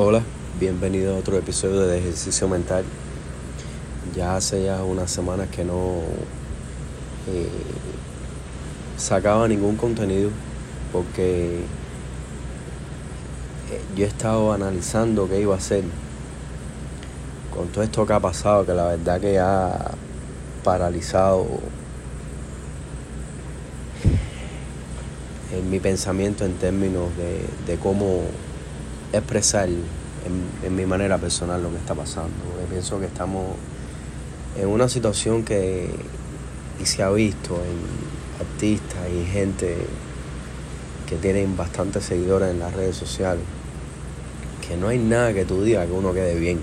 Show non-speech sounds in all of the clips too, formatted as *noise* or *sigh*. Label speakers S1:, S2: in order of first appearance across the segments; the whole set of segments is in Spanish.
S1: Hola, bienvenido a otro episodio de ejercicio mental. Ya hace ya unas semanas que no eh, sacaba ningún contenido porque eh, yo he estado analizando qué iba a hacer con todo esto que ha pasado, que la verdad que ha paralizado mi pensamiento en términos de, de cómo expresar en, mi manera personal lo que está pasando. pienso que estamos en una situación que y se ha visto en artistas y gente que tienen bastantes seguidores en las redes sociales, que no hay nada que tú digas que uno quede bien.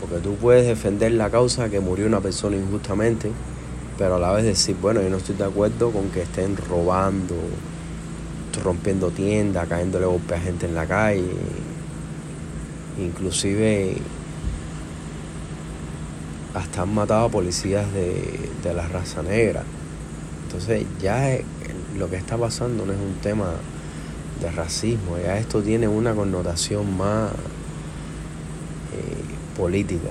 S1: Porque tú puedes defender la causa que murió una persona injustamente, pero a la vez decir, bueno, yo no estoy de acuerdo con que estén robando, rompiendo tiendas, cayéndole golpes a gente en la calle, inclusive hasta han matado a policías de, de la raza negra. Entonces ya lo que está pasando no es un tema de racismo, ya esto tiene una connotación más eh, política.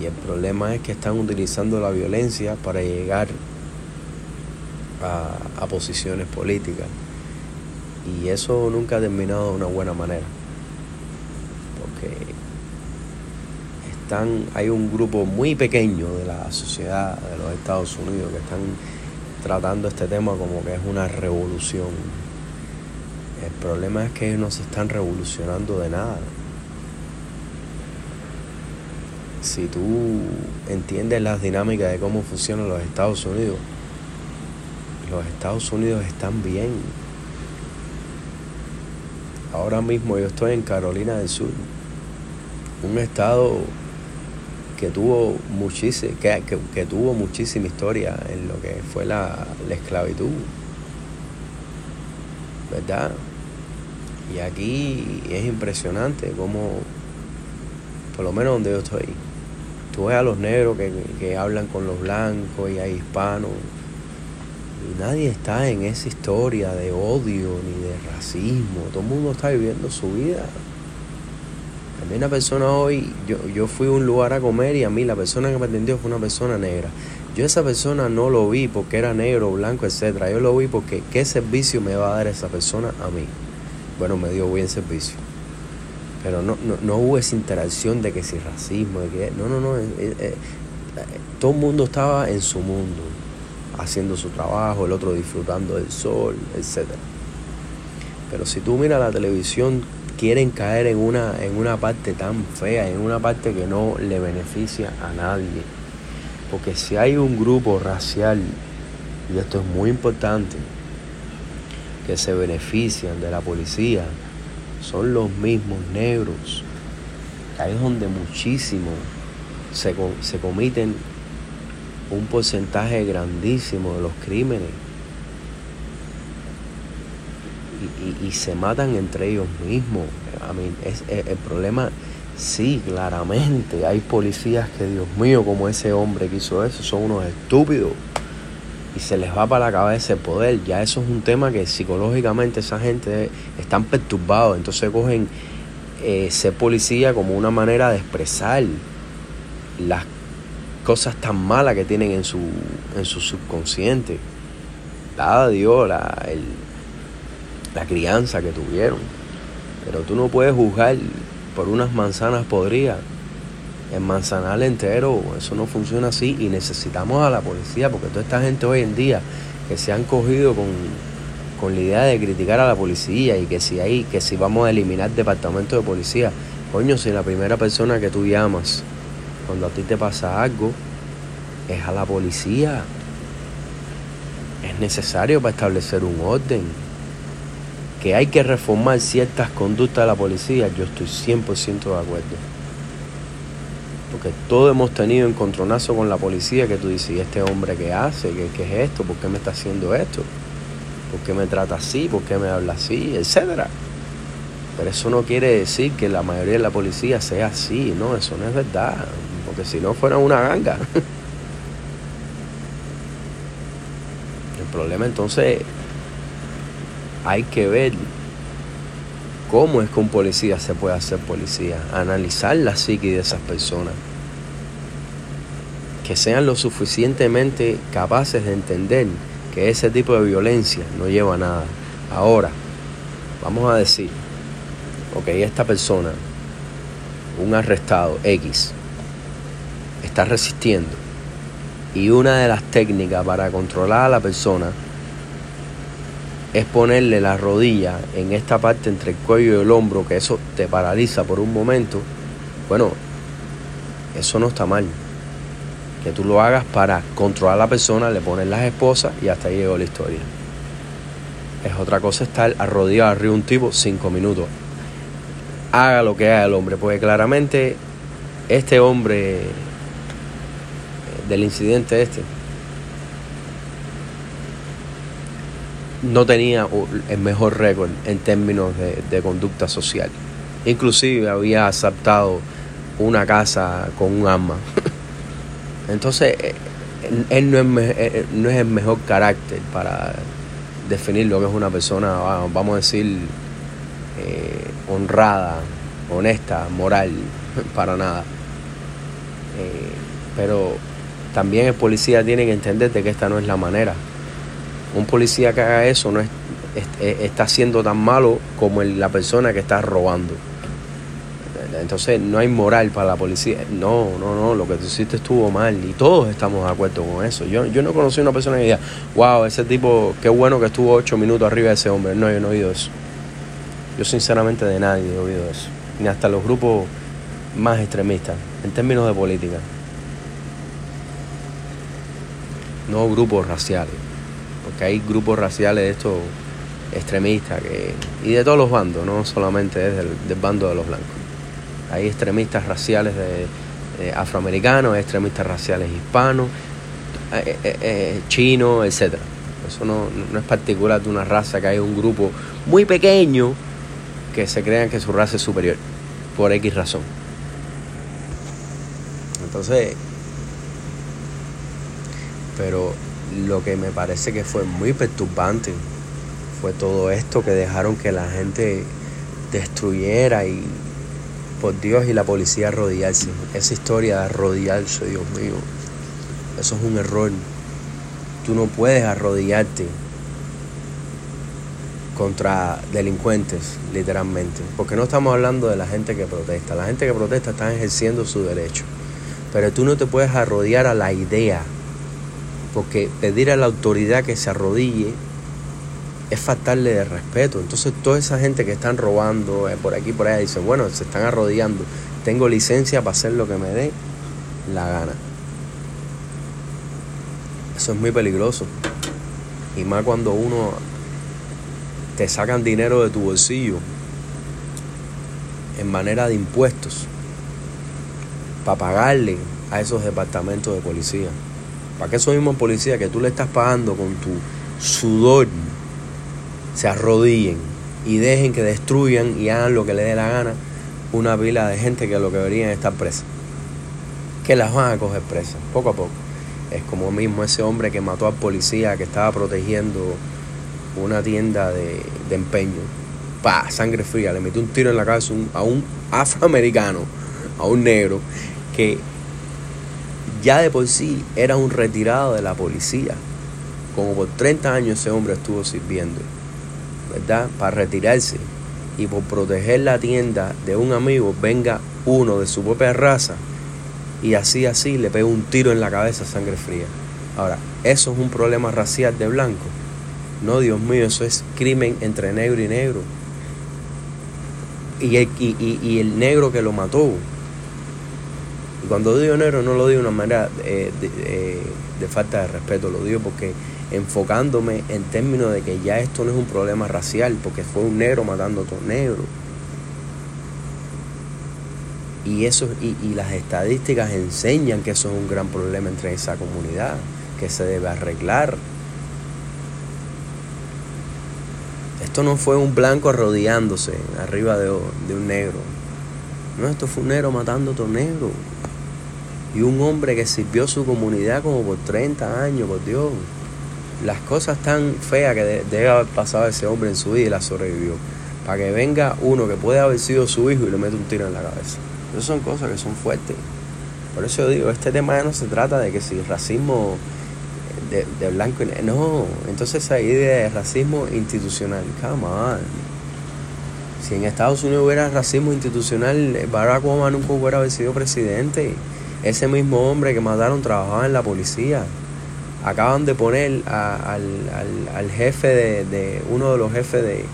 S1: Y el problema es que están utilizando la violencia para llegar a, posiciones políticas. Y eso nunca ha terminado de una buena manera. Porque están, hay un grupo muy pequeño de la sociedad de los Estados Unidos que están tratando este tema como que es una revolución. El problema es que ellos no se están revolucionando de nada. Si tú entiendes las dinámicas de cómo funcionan los Estados Unidos, los Estados Unidos están bien. Ahora mismo yo estoy en Carolina del Sur, un estado que tuvo muchísima, que, tuvo muchísima historia en lo que fue la, la esclavitud. ¿Verdad? Y aquí es impresionante como, por lo menos donde yo estoy, tú ves a los negros que, que hablan con los blancos y hay hispanos y nadie está en esa historia de odio ni de racismo. Todo el mundo está viviendo su vida. A mí una persona hoy, yo, yo fui a un lugar a comer y a mí la persona que me atendió fue una persona negra. Yo esa persona no lo vi porque era negro, blanco, etcétera. Yo lo vi porque qué servicio me va a dar esa persona a mí. Bueno, me dio buen servicio. Pero no, no, hubo esa interacción de que si racismo, de que no, no, no. Eh, eh, eh, todo el mundo estaba en su mundo haciendo su trabajo, el otro disfrutando del sol, etc. Pero si tú miras la televisión, quieren caer en una, en una parte tan fea, en una parte que no le beneficia a nadie. Porque si hay un grupo racial, y esto es muy importante, que se benefician de la policía, son los mismos negros. Ahí es donde muchísimo se, se comiten un porcentaje grandísimo de los crímenes y, se matan entre ellos mismos. A mí, es, el problema, sí, claramente, hay policías que, Dios mío, como ese hombre que hizo eso, son unos estúpidos y se les va para la cabeza el poder. Ya eso es un tema que psicológicamente esa gente están perturbados, entonces cogen eh, ser policía como una manera de expresar las cosas tan malas que tienen en su, en su subconsciente. Dada Dios la, la crianza que tuvieron. Pero tú no puedes juzgar por unas manzanas podridas. El manzanal entero, eso no funciona así y necesitamos a la policía porque toda esta gente hoy en día que se han cogido con, con la idea de criticar a la policía y que si hay, que si vamos a eliminar departamento de policía, coño, si la primera persona que tú llamas cuando a ti te pasa algo, es a la policía. Es necesario para establecer un orden. Que hay que reformar ciertas conductas de la policía, yo estoy 100% de acuerdo. Porque todos hemos tenido encontronazo con la policía que tú dices, ¿y este hombre qué hace? ¿Qué, ¿Qué, es esto? ¿Por qué me está haciendo esto? ¿Por qué me trata así? ¿Por qué me habla así? Etcétera. Pero eso no quiere decir que la mayoría de la policía sea así, no, eso no es verdad porque si no fuera una ganga. El problema entonces hay que ver cómo es que un policía se puede hacer policía, analizar la psique de esas personas, que sean lo suficientemente capaces de entender que ese tipo de violencia no lleva a nada. Ahora, vamos a decir, ok, esta persona, un arrestado X, resistiendo y una de las técnicas para controlar a la persona es ponerle la rodilla en esta parte entre el cuello y el hombro, que eso te paraliza por un momento, bueno, eso no está mal. Que tú lo hagas para controlar a la persona, le pones las esposas y hasta ahí llegó la historia. Es otra cosa estar arrodillado arriba un tipo cinco minutos. Haga lo que haga el hombre, porque claramente este hombre del incidente este no tenía el mejor récord en términos de, conducta social. Inclusive había aceptado una casa con un arma. *laughs* Entonces, eh, él no es, eh, no es el mejor carácter para definir lo que es una persona, vamos a decir, eh, honrada, honesta, moral, *laughs* para nada. pero también el policía tiene que entender de que esta no es la manera un policía que haga eso no es, está siendo tan malo como la persona que está robando. Entonces no hay moral para la policía. No, no, no, lo que tú hiciste estuvo mal y todos estamos de acuerdo con eso. Yo, yo no conocí a una persona que diga, wow, ese tipo, qué bueno que estuvo ocho minutos arriba de ese hombre. No, yo no he oído eso. Yo sinceramente de nadie he oído eso. Ni hasta los grupos más extremistas en términos de política. No grupos raciales porque hay grupos raciales de estos extremistas que, y de todos los bandos, no solamente es del, bando de los blancos. Hay extremistas raciales de, afroamericanos, extremistas raciales hispanos, eh, eh, eh, chinos, etc. Eso no, no, es particular de una raza, que hay un grupo muy pequeño que se crean que su raza es superior, por X razón. Entonces, pero lo que me parece que fue muy perturbante fue todo esto que dejaron que la gente destruyera y por Dios y la policía arrodillarse. Esa historia de arrodillarse, Dios mío, eso es un error. Tú no puedes arrodillarte contra delincuentes, literalmente. Porque no estamos hablando de la gente que protesta. La gente que protesta está ejerciendo su derecho. Pero tú no te puedes arrodillar a la idea porque pedir a la autoridad que se arrodille es faltarle de respeto. Entonces toda esa gente que están robando eh, por aquí por allá dice, bueno, se están arrodillando, tengo licencia para hacer lo que me dé la gana. Eso es muy peligroso. Y más cuando uno te sacan dinero de tu bolsillo en manera de impuestos para pagarle a esos departamentos de policía. Para que esos mismos policías que tú le estás pagando con tu sudor se arrodillen y dejen que destruyan y hagan lo que les dé la gana una pila de gente que lo que deberían estar presa. Que las van a coger presas, poco a poco. Es como mismo ese hombre que mató al policía que estaba protegiendo una tienda de, empeño. Pa, sangre fría, le metió un tiro en la cabeza a un afroamericano, a un negro, que ya de por sí era un retirado de la policía. Como por 30 años ese hombre estuvo sirviendo, ¿verdad? Para retirarse y por proteger la tienda de un amigo, venga uno de su propia raza y así, así le pega un tiro en la cabeza sangre fría. Ahora, ¿eso es un problema racial de blanco? No, Dios mío, eso es crimen entre negro y negro. Y el, y el negro que lo mató cuando digo negro no lo digo de una manera eh, eh, de, falta de respeto, lo digo porque enfocándome en términos de que ya esto no es un problema racial, porque fue un negro matando a otro negro. Y, eso, y, y las estadísticas enseñan que eso es un gran problema entre esa comunidad, que se debe arreglar. Esto no fue un blanco arrodillándose arriba de un negro. No, esto fue un negro matando a otro negro y un hombre que sirvió su comunidad como por 30 años, por Dios. Las cosas tan feas que debe haber pasado ese hombre en su vida y la sobrevivió. para que venga uno que puede haber sido su hijo y le mete un tiro en la cabeza. Esas son cosas que son fuertes. Por eso yo digo, este tema ya no se trata de que si racismo de, de blanco y No, entonces esa idea de racismo institucional, come. Si en Estados Unidos hubiera racismo institucional, Barack Obama nunca hubiera sido presidente. Ese mismo hombre que mataron trabajaba en la policía. Acaban de poner al, al, jefe de, de, uno de los jefes de,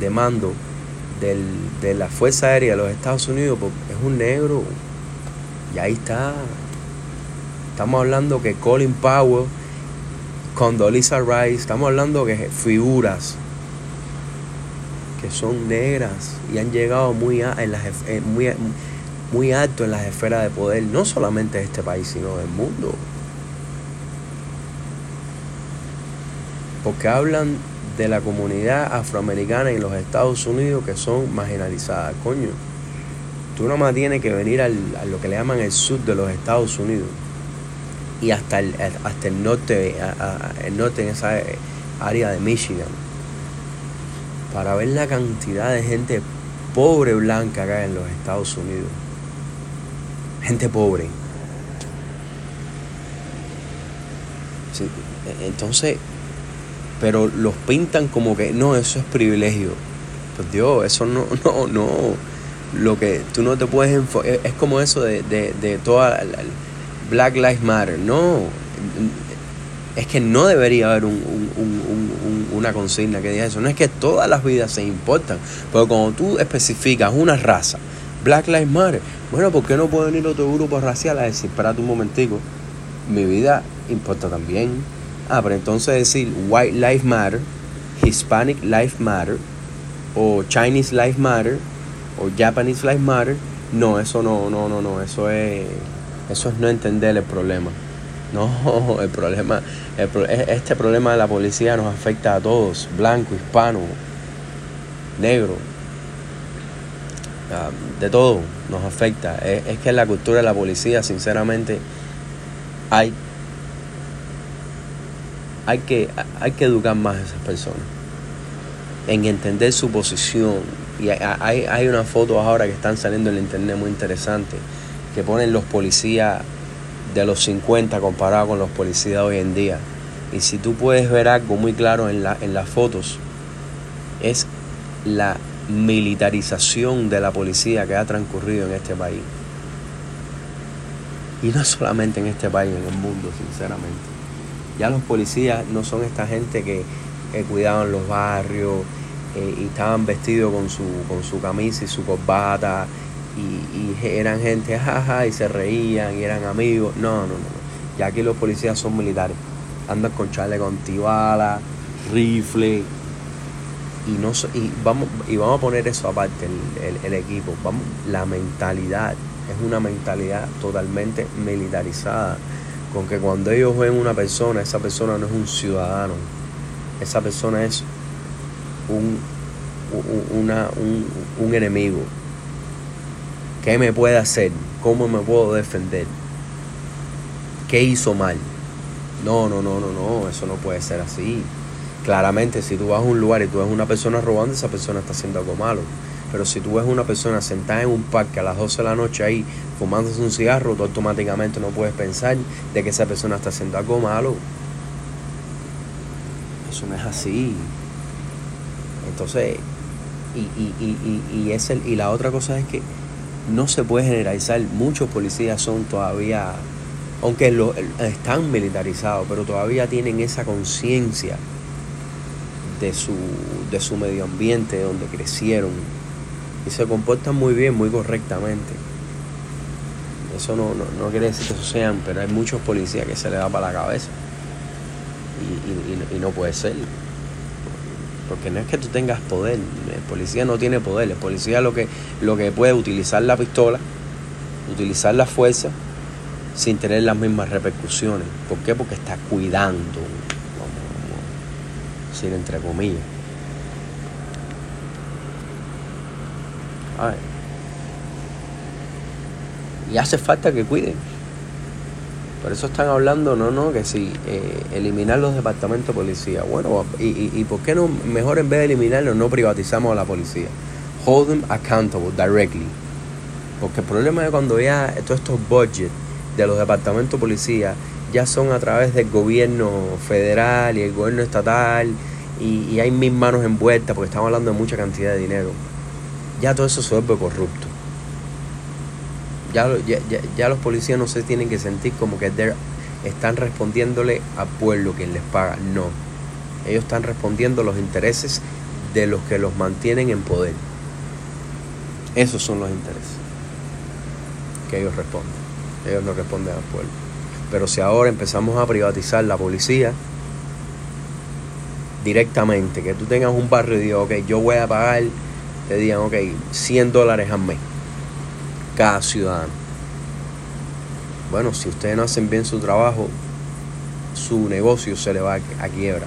S1: de mando del, de la Fuerza Aérea de los Estados Unidos, porque es un negro. Y ahí está. Estamos hablando que Colin Powell, Condoleezza Rice, estamos hablando que figuras que son negras y han llegado muy, en las, muy, muy alto en las esferas de poder, no solamente de este país, sino del mundo. Porque hablan de la comunidad afroamericana en los Estados Unidos que son marginalizadas. Coño, tú nada más tienes que venir al, a lo que le llaman el sur de los Estados Unidos y hasta el, hasta el norte, el norte en esa área de Michigan, para ver la cantidad de gente pobre blanca acá en los Estados Unidos. Gente pobre. entonces, pero los pintan como que no, eso es privilegio. Pues Dios, eso no, *laughs* no, no. Lo que tú no te puedes enfocar, es como eso de, de, de toda Black Lives Matter. No, es que no debería haber una consigna que diga eso. No es que todas las vidas se importan, pero cuando tú especificas una raza, Black Lives Matter, bueno, ¿por qué no puede venir otro grupo racial a decir, espérate un momentico, mi vida importa también? Ah, pero entonces decir White Lives Matter, Hispanic Lives Matter, o Chinese Lives Matter, o Japanese Lives Matter, no, eso no, no, no, no, eso es, eso es no entender el problema. No, *laughs* el problema, este problema de la policía nos afecta a todos, blanco, hispano, negro, de todo nos afecta. Es, es que en la cultura de la policía, sinceramente, hay hay que, hay que educar más a esas personas en entender su posición. Y hay, hay unas fotos ahora que están saliendo en el internet muy interesantes que ponen los policías de los 50 comparado con los policías de hoy en día. Y si tú puedes ver algo muy claro en, la, en las fotos, es la militarización de la policía que ha transcurrido en este país. Y no solamente en este país, en el mundo, sinceramente. Ya los policías no son esta gente que, cuidaban los barrios eh, y estaban vestidos con su, con su camisa y su corbata y, eran gente jaja y se reían y eran amigos. No, no, no. Ya aquí los policías son militares. Andan con chale con tibala, rifle. Y, no, y, vamos, y vamos a poner eso aparte, el, el equipo. Vamos, la mentalidad es una mentalidad totalmente militarizada con que cuando ellos ven una persona, esa persona no es un ciudadano, esa persona es un, una, un, enemigo. ¿Qué me puede hacer? ¿Cómo me puedo defender? ¿Qué hizo mal? No, no, no, no, no, eso no puede ser así. Claramente, si tú vas a un lugar y tú ves una persona robando, esa persona está haciendo algo malo. Pero si tú ves una persona sentada en un parque a las 12 de la noche ahí fumándose un cigarro, tú automáticamente no puedes pensar de que esa persona está haciendo algo malo. Eso no es así. Entonces, y, y, y, y, es el, y la otra cosa es que no se puede generalizar. Muchos policías son todavía, aunque lo, están militarizados, pero todavía tienen esa conciencia de su, de su medio ambiente donde crecieron y se comportan muy bien, muy correctamente. Eso no, no, quiere decir que eso sean, pero hay muchos policías que se le da para la cabeza. Y, no puede ser. Porque no es que tú tengas poder. El policía no tiene poder. El policía lo que, lo que puede utilizar la pistola, utilizar la fuerza, sin tener las mismas repercusiones. ¿Por qué? Porque está cuidando, entre comillas. Y hace falta que cuiden. Por eso están hablando, no, no, que si eh, eliminar los departamentos de policía. Bueno, y, y, y, por qué no, mejor en vez de eliminarlos, no privatizamos a la policía? Hold them accountable directly. Porque el problema es cuando ya todos estos budgets de los departamentos de policía ya son a través del gobierno federal y el gobierno estatal y, y hay mil manos envueltas porque estamos hablando de mucha cantidad de dinero. Ya todo eso se vuelve corrupto ya, ya, ya, los policías no se tienen que sentir como que están respondiéndole al pueblo quien les paga. No. Ellos están respondiendo los intereses de los que los mantienen en poder. Esos son los intereses que ellos responden. Ellos no responden al pueblo. Pero si ahora empezamos a privatizar la policía directamente, que tú tengas un barrio y digas, ok, yo voy a pagar, te digan, ok, 100 dólares al mes cada ciudadano. Bueno, si ustedes no hacen bien su trabajo, su negocio se le va a, quiebra.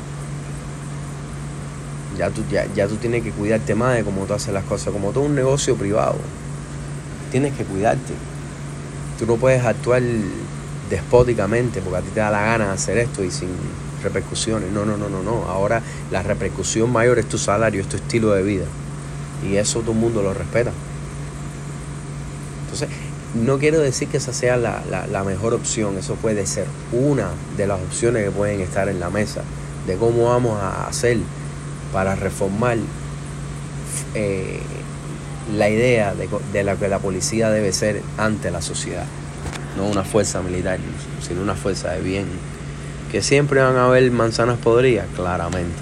S1: Ya tú, ya, ya tú tienes que cuidarte más de cómo tú haces las cosas, como todo un negocio privado. Tienes que cuidarte. Tú no puedes actuar despóticamente porque a ti te da la gana de hacer esto y sin repercusiones. No, no, no, no, no. Ahora la repercusión mayor es tu salario, es tu estilo de vida. Y eso todo el mundo lo respeta. Entonces, no quiero decir que esa sea la, mejor opción, eso puede ser una de las opciones que pueden estar en la mesa de cómo vamos a hacer para reformar eh, la idea de, de la que la policía debe ser ante la sociedad. No una fuerza militar, sino una fuerza de bien. Que siempre van a haber manzanas podridas, claramente.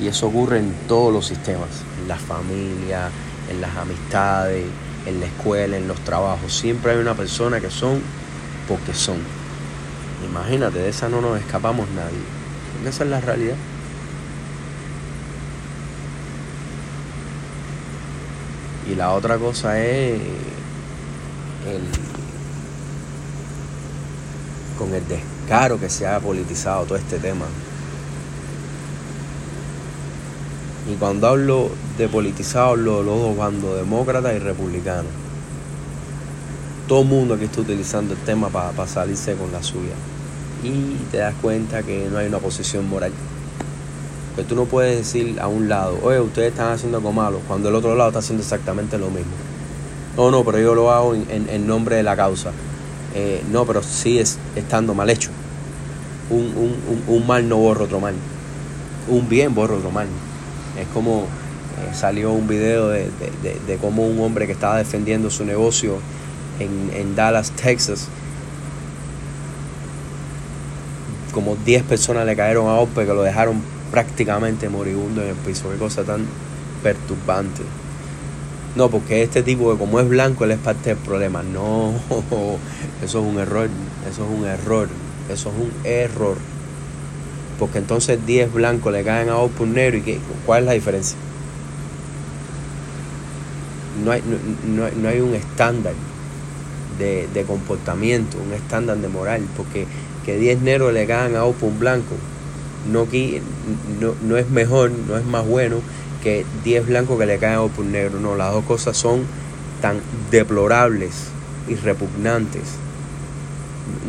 S1: Y eso ocurre en todos los sistemas, en la familia, en las amistades, en la escuela, en los trabajos. Siempre hay una persona que son porque son. Imagínate, de esa no nos escapamos nadie. esa es la realidad. Y la otra cosa es el, con el descaro que se ha politizado todo este tema. Y cuando hablo de politizado, hablo de los dos bandos, demócratas y republicanos. Todo el mundo aquí está utilizando el tema para salirse con la suya. Y te das cuenta que no hay una posición moral. Que tú no puedes decir a un lado, oye, ustedes están haciendo algo malo, cuando el otro lado está haciendo exactamente lo mismo. No, no, pero yo lo hago en, nombre de la causa. Eh, no, pero es estando mal hecho. Un, un, un mal no borra otro mal. Un bien borra otro mal. Es como eh, salió un video de, de, cómo un hombre que estaba defendiendo su negocio en, en Dallas, Texas, como 10 personas le cayeron a golpe que lo dejaron prácticamente moribundo en el piso. Qué cosa tan perturbante. No, porque este tipo que como es blanco, él es parte del problema. No, *laughs* eso es un error, eso es un error, eso es un error porque entonces 10 blancos le caen a un negro y ¿cuál es la diferencia? No hay, no, hay un estándar de, comportamiento, un estándar de moral, porque que 10 negros le caen a un blanco no, no, no es mejor, no es más bueno que 10 blancos que le caen a un negro. No, las dos cosas son tan deplorables y repugnantes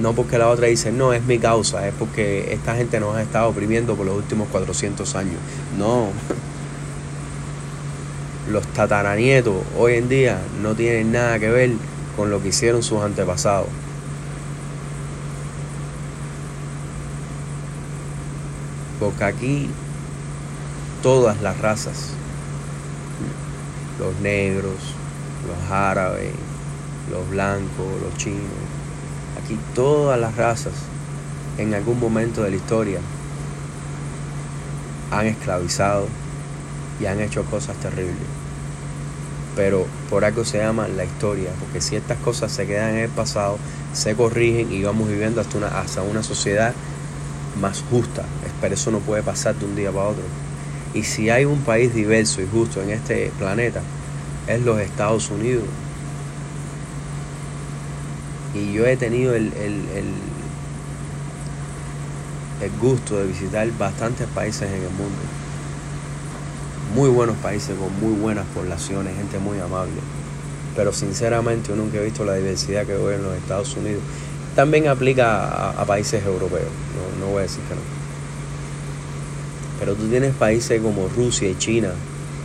S1: no porque la otra dice, no, es mi causa, es porque esta gente nos ha estado oprimiendo por los últimos 400 años. No. Los tataranietos hoy en día no tienen nada que ver con lo que hicieron sus antepasados. Porque aquí todas las razas, los negros, los árabes, los blancos, los chinos, Aquí todas las razas en algún momento de la historia han esclavizado y han hecho cosas terribles. Pero por algo se llama la historia, porque si estas cosas se quedan en el pasado, se corrigen y vamos viviendo hasta una, hasta una sociedad más justa. Pero eso no puede pasar de un día para otro. Y si hay un país diverso y justo en este planeta, es los Estados Unidos. Y yo he tenido el, el, el, gusto de visitar bastantes países en el mundo. Muy buenos países con muy buenas poblaciones, gente muy amable. Pero sinceramente yo nunca he visto la diversidad que veo en los Estados Unidos. también aplica a, países europeos, no, no voy a decir que no. Pero tú tienes países como Rusia y China,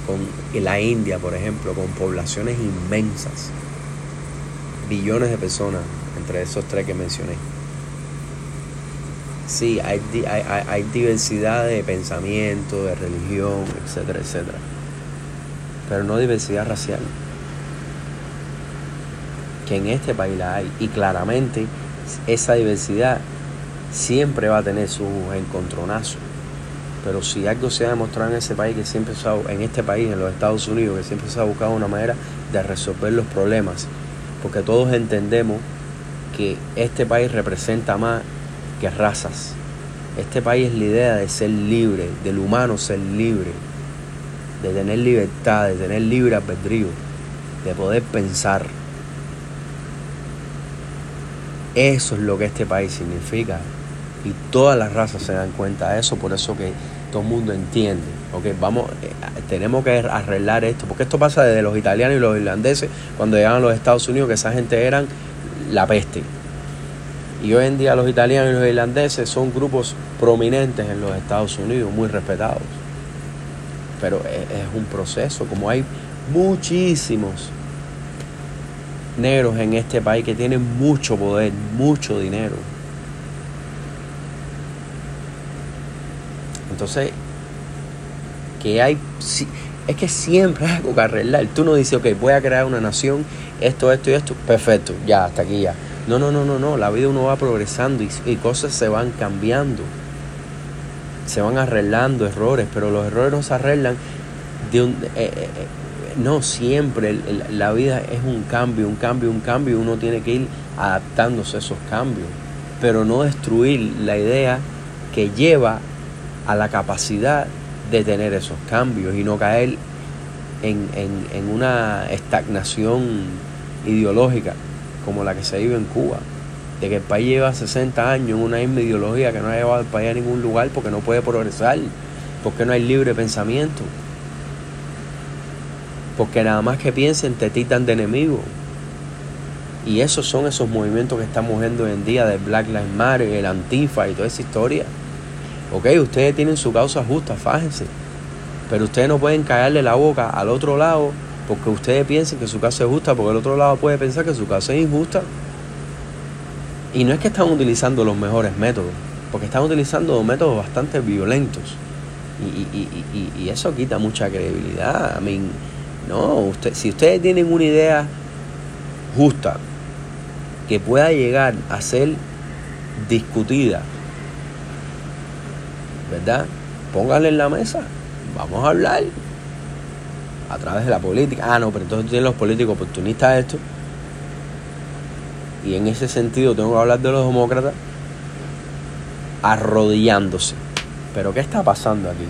S1: con y la India, por ejemplo, con poblaciones inmensas, billones de personas, entre esos tres que mencioné. Sí, hay, hay, hay diversidad de pensamiento, de religión, etcétera, etcétera. Pero no diversidad racial. Que en este país la hay. Y claramente esa diversidad siempre va a tener sus encontronazos. Pero si algo se ha demostrado en ese país, que siempre se ha, en este país, en los Estados Unidos, que siempre se ha buscado una manera de resolver los problemas, porque todos entendemos que este país representa más que razas. Este país es la idea de ser libre, del humano ser libre, de tener libertad, de tener libre albedrío, de poder pensar. Eso es lo que este país significa. Y todas las razas se dan cuenta de eso, por eso que todo el mundo entiende. Okay, vamos, eh, tenemos que arreglar esto, porque esto pasa desde los italianos y los irlandeses cuando llegaban a los Estados Unidos, que esa gente eran la peste. Y hoy en día los italianos y los irlandeses son grupos prominentes en los Estados Unidos, muy respetados. Pero es, es un proceso, como hay muchísimos negros en este país que tienen mucho poder, mucho dinero Entonces, que hay, es que siempre hay algo que arreglar. Tú no dices, ok, voy a crear una nación, esto, esto y esto, perfecto, ya, hasta aquí ya. No, no, no, no, no, la vida uno va progresando y, cosas se van cambiando. Se van arreglando errores, pero los errores no se arreglan de un... Eh, eh, eh, no siempre, la vida es un cambio, un cambio, un cambio, y uno tiene que ir adaptándose a esos cambios, pero no destruir la idea que lleva a la capacidad de tener esos cambios y no caer en, una estagnación ideológica como la que se vive en Cuba. De que el país lleva 60 años en una misma ideología que no ha llevado al país a ningún lugar porque no puede progresar, porque no hay libre pensamiento, porque nada más que piensen te titan de enemigos. Y esos son esos movimientos que estamos viendo hoy en día del Black Lives Matter, el Antifa y toda esa historia. Ok, ustedes tienen su causa justa, fájense. Pero ustedes no pueden caerle la boca al otro lado porque ustedes piensen que su causa es justa, porque el otro lado puede pensar que su causa es injusta. Y no es que están utilizando los mejores métodos, porque están utilizando métodos bastante violentos. Y, eso quita mucha credibilidad. I no, usted, si ustedes tienen una idea justa que pueda llegar a ser discutida ¿verdad? Pónganle en la mesa, vamos a hablar a través de la política. Ah, no, pero entonces tienen los políticos oportunistas esto. Y en ese sentido tengo que hablar de los demócratas arrodillándose. Pero ¿qué está pasando aquí?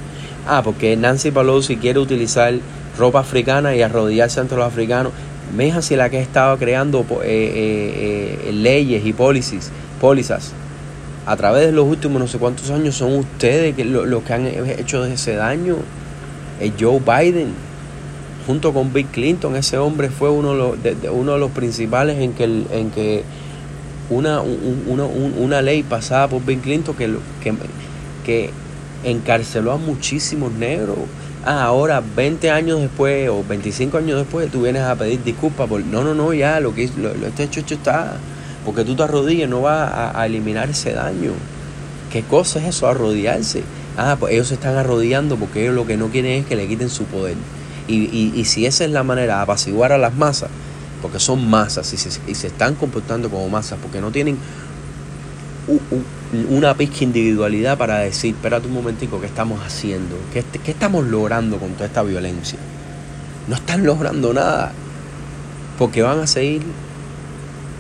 S1: Ah, porque Nancy Pelosi quiere utilizar ropa africana y arrodillarse ante los africanos. Meja si la que estaba creando eh, eh, eh, leyes y policies, pólizas a través de los últimos no sé cuántos años son ustedes que, los que han hecho ese daño. Es Joe Biden, junto con Bill Clinton, ese hombre fue uno de los, uno de los principales en que, en que una, una ley pasada por Bill Clinton que, que, que encarceló a muchísimos negros. Ah, ahora 20 años después o 25 años después tú vienes a pedir disculpas por... No, no, no, ya, lo que lo, lo este hecho, hecho está. Porque tú te arrodillas no va a, eliminar ese daño. ¿Qué cosa es eso? Arrodillarse. Ah, pues ellos se están arrodillando porque ellos lo que no quieren es que le quiten su poder. Y, si esa es la manera de apaciguar a las masas, porque son masas y se, y se están comportando como masas, porque no tienen una pizca individualidad para decir, espérate un momentico, ¿qué estamos haciendo? ¿Qué, ¿Qué estamos logrando con toda esta violencia? No están logrando nada, porque van a seguir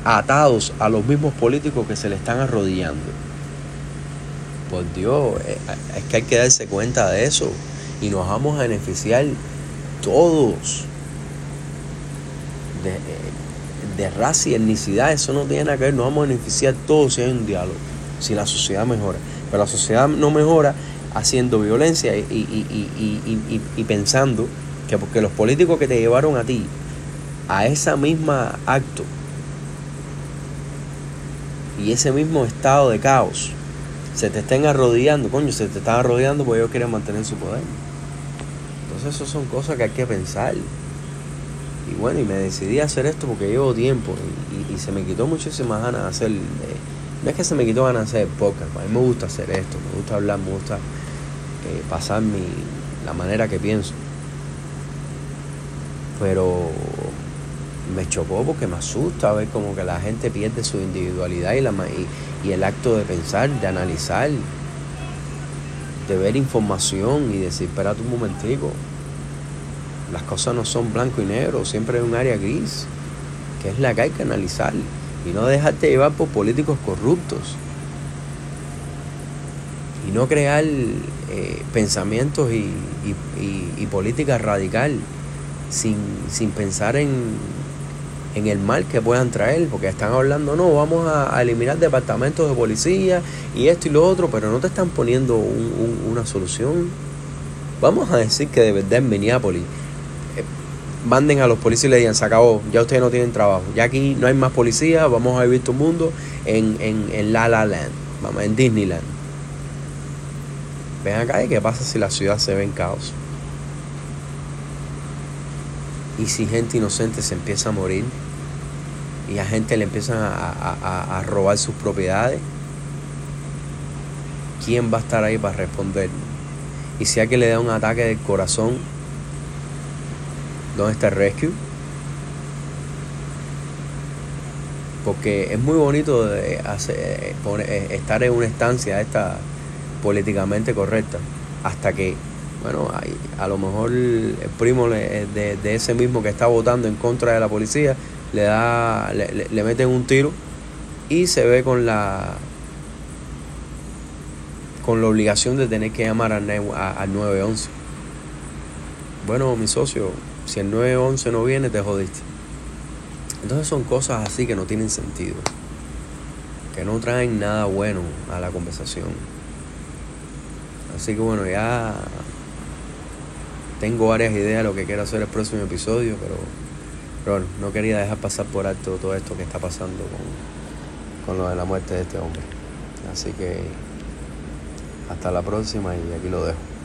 S1: atados a los mismos políticos que se le están arrodillando. Por Dios, eh, es que hay que darse cuenta de eso y nos vamos a beneficiar todos de, de raza y etnicidad. Eso no tiene nada que ver, nos vamos a beneficiar todos si hay un diálogo, si la sociedad mejora. Pero la sociedad no mejora haciendo violencia y, y, y pensando que porque los políticos que te llevaron a ti a esa misma acto y ese mismo estado de caos se te estén arrodillando, coño, se te están arrodillando porque ellos quieren mantener su poder. Entonces, eso son cosas que hay que pensar. Y bueno, y me decidí a hacer esto porque llevo tiempo y, se me quitó muchísimas ganas de hacer. Eh, no es que se me quitó ganas de hacer podcast, a mí me gusta hacer esto, me gusta hablar, me gusta eh, pasar mi, la manera que pienso. Pero me chocó porque me asusta ver como que la gente pierde su individualidad y, la, y, el acto de pensar, de analizar, de ver información y decir, espérate un momentico, las cosas no son blanco y negro, siempre hay un área gris, que es la que hay que analizar y no dejarte llevar por políticos corruptos. Y no crear eh, pensamientos y, y, política radical sin, sin pensar en, en el mal que puedan traer, porque están hablando, no, vamos a, eliminar departamentos de policía y esto y lo otro, pero no te están poniendo una solución. Vamos a decir que de verdad en Minneapolis eh, manden a los policías y le digan, se acabó, ya ustedes no tienen trabajo, ya aquí no hay más policía, vamos a vivir tu mundo en La La Land, vamos, en Disneyland. Ven acá y qué pasa si la ciudad se ve en caos. Y si gente inocente se empieza a morir y a gente le empiezan a, robar sus propiedades, ¿quién va a estar ahí para responder? Y si alguien le da un ataque del corazón, ¿dónde está el rescue? Porque es muy bonito de hacer, eh, estar en una estancia esta políticamente correcta hasta que bueno, a lo mejor el primo de, de, ese mismo que está votando en contra de la policía le da le, le, meten un tiro y se ve con la con la obligación de tener que llamar al, al 911. Bueno, mi socio, si el 911 no viene, te jodiste. Entonces son cosas así que no tienen sentido, que no traen nada bueno a la conversación. Así que bueno, ya tengo varias ideas de lo que quiero hacer el próximo episodio, pero, no quería dejar pasar por alto todo esto que está pasando con, con lo de la muerte de este hombre. Así que hasta la próxima y aquí lo dejo.